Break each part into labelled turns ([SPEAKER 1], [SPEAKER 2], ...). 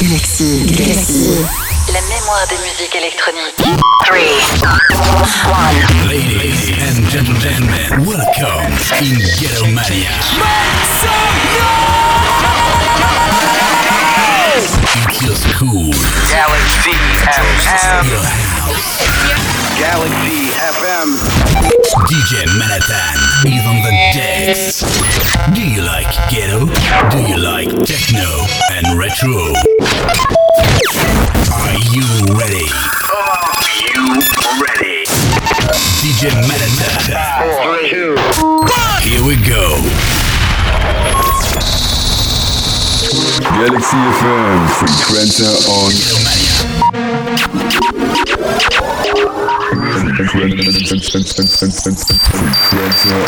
[SPEAKER 1] Galaxy. Galaxy.
[SPEAKER 2] La mémoire des musiques électroniques. 3, 1.
[SPEAKER 3] Ladies and gentlemen, welcome in Ghetto Mania. It's school,
[SPEAKER 4] Galaxy FM.
[SPEAKER 3] your house.
[SPEAKER 4] Galaxie FM.
[SPEAKER 3] DJ Manhattan is on the decks. Do you like ghetto? Do you like techno and retro? Are you ready?
[SPEAKER 4] Are you ready?
[SPEAKER 3] DJ Manhattan.
[SPEAKER 4] Four,
[SPEAKER 3] Here we go.
[SPEAKER 5] Galaxie FM, Fraequenzer on
[SPEAKER 6] Influencer.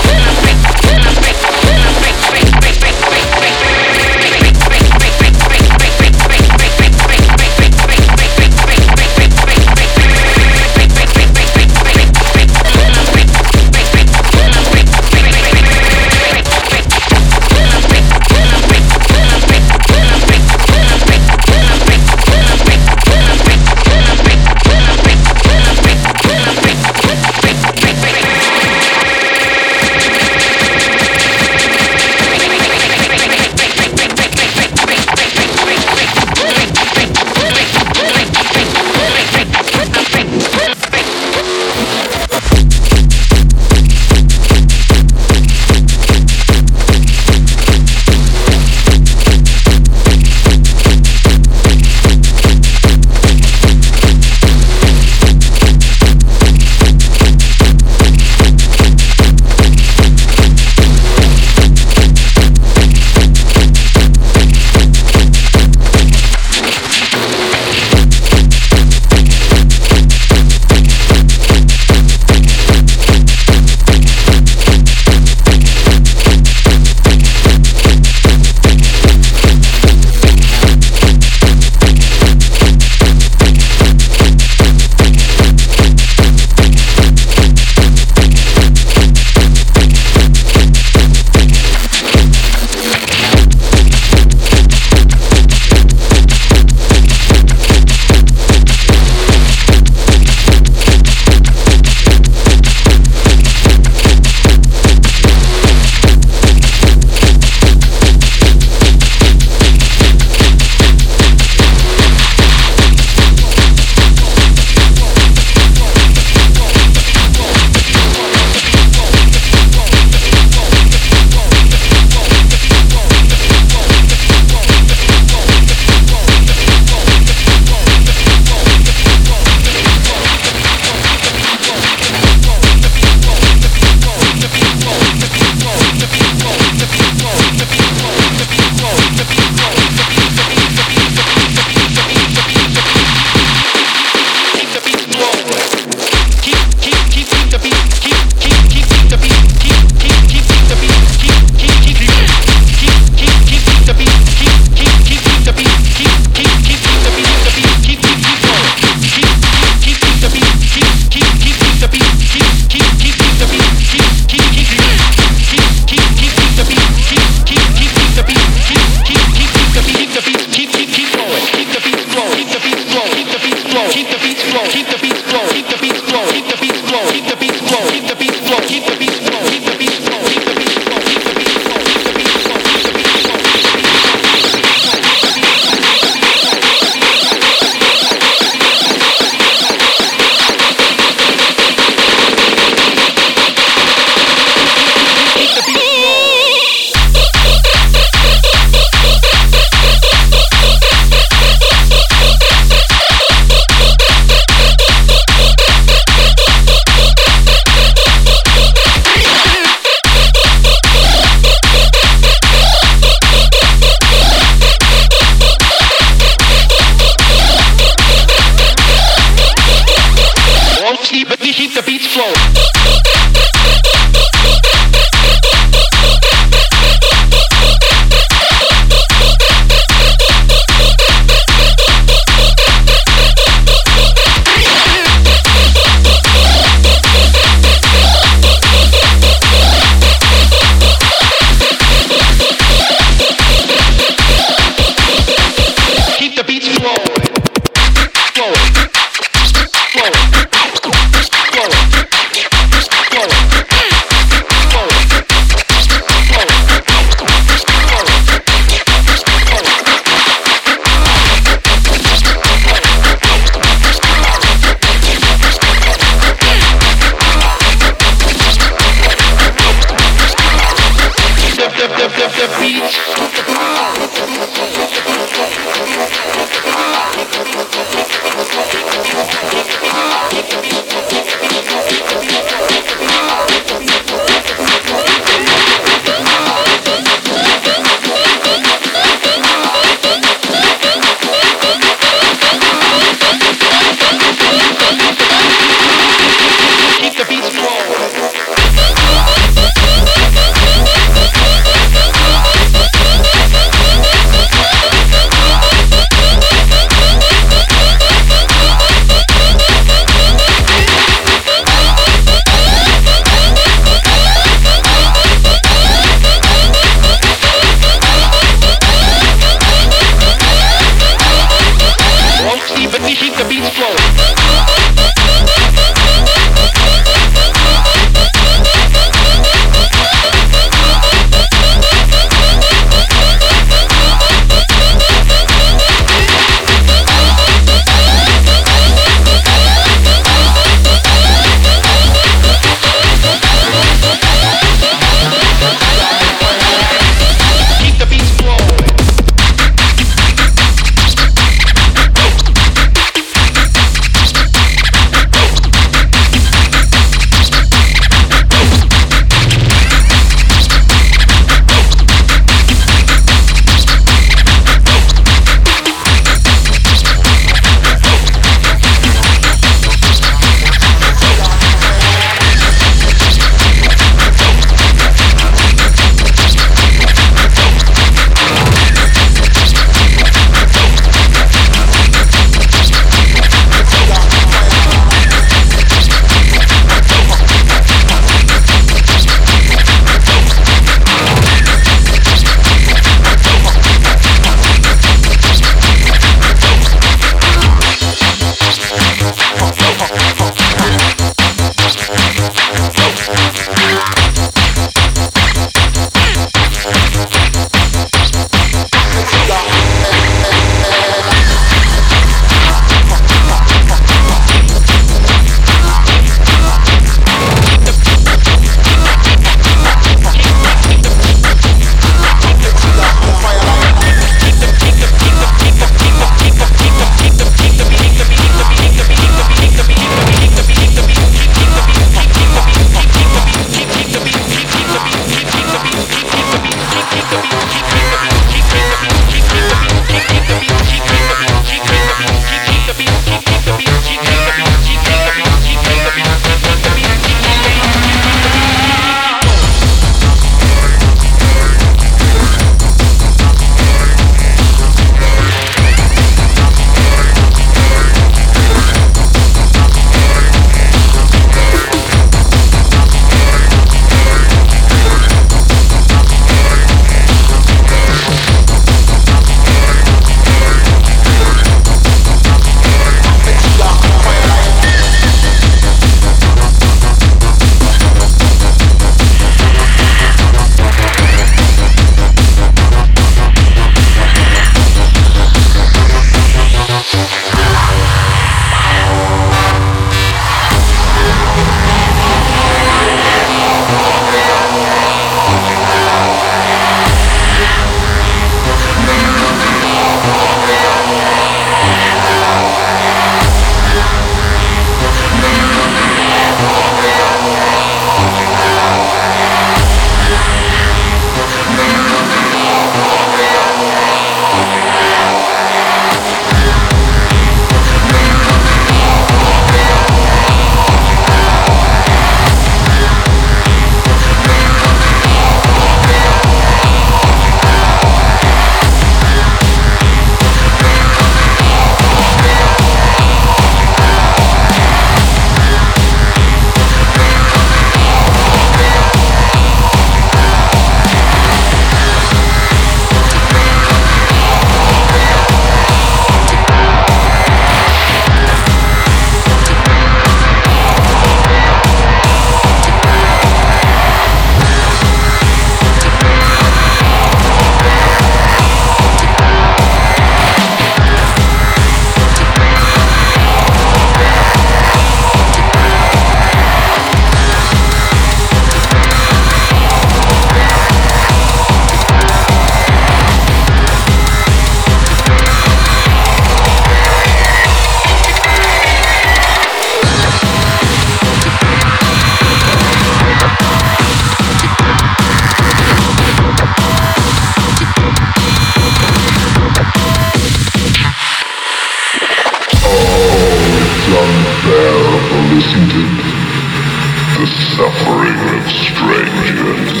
[SPEAKER 6] The suffering of strangers,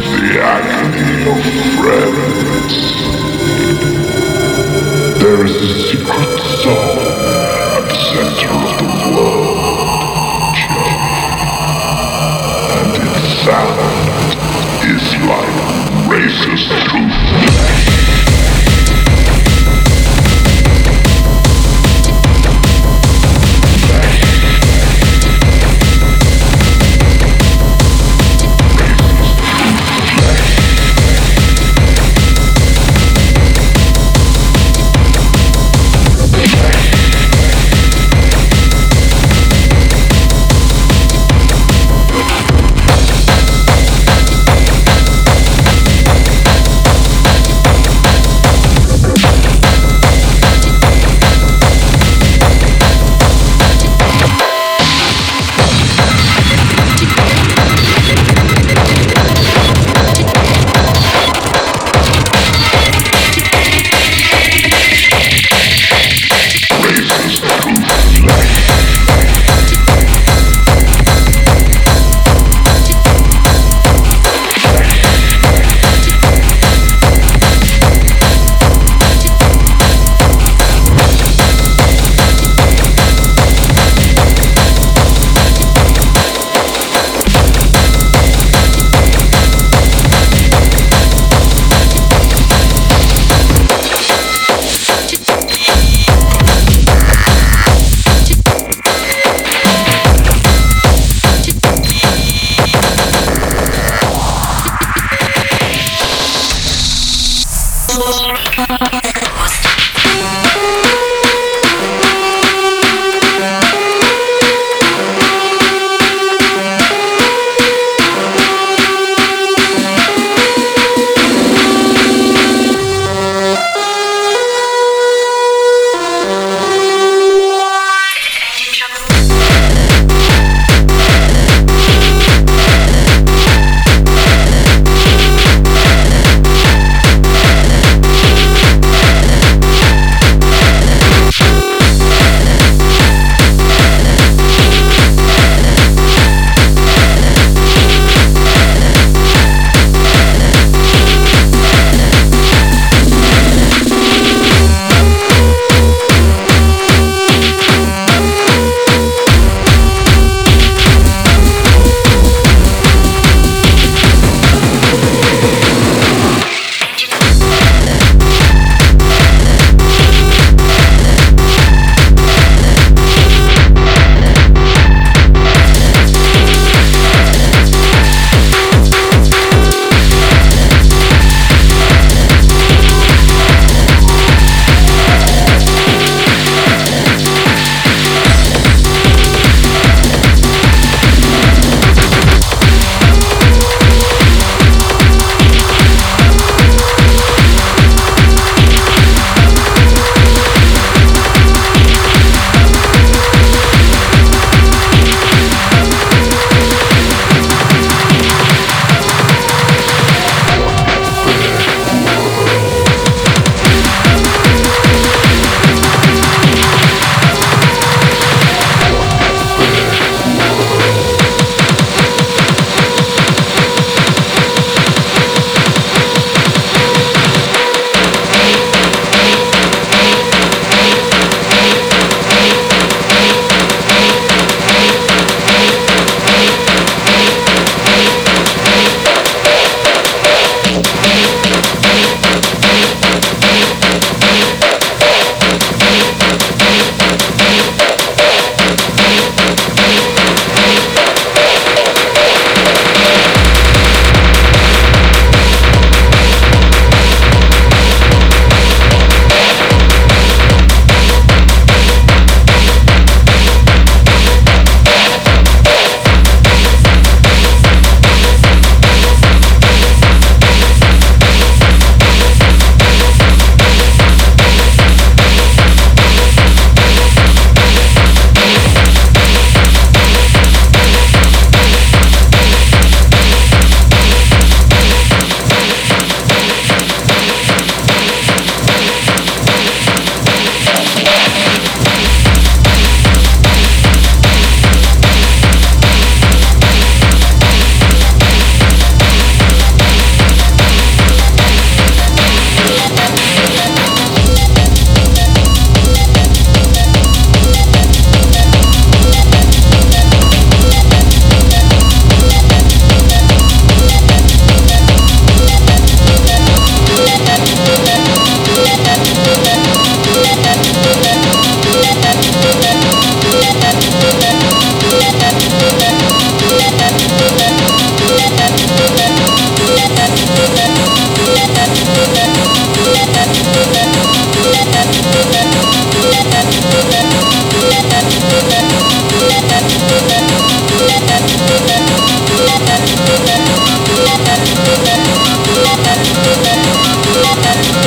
[SPEAKER 6] the agony of friends. There is a secret song at the center of the world, And its sound is like through flesh.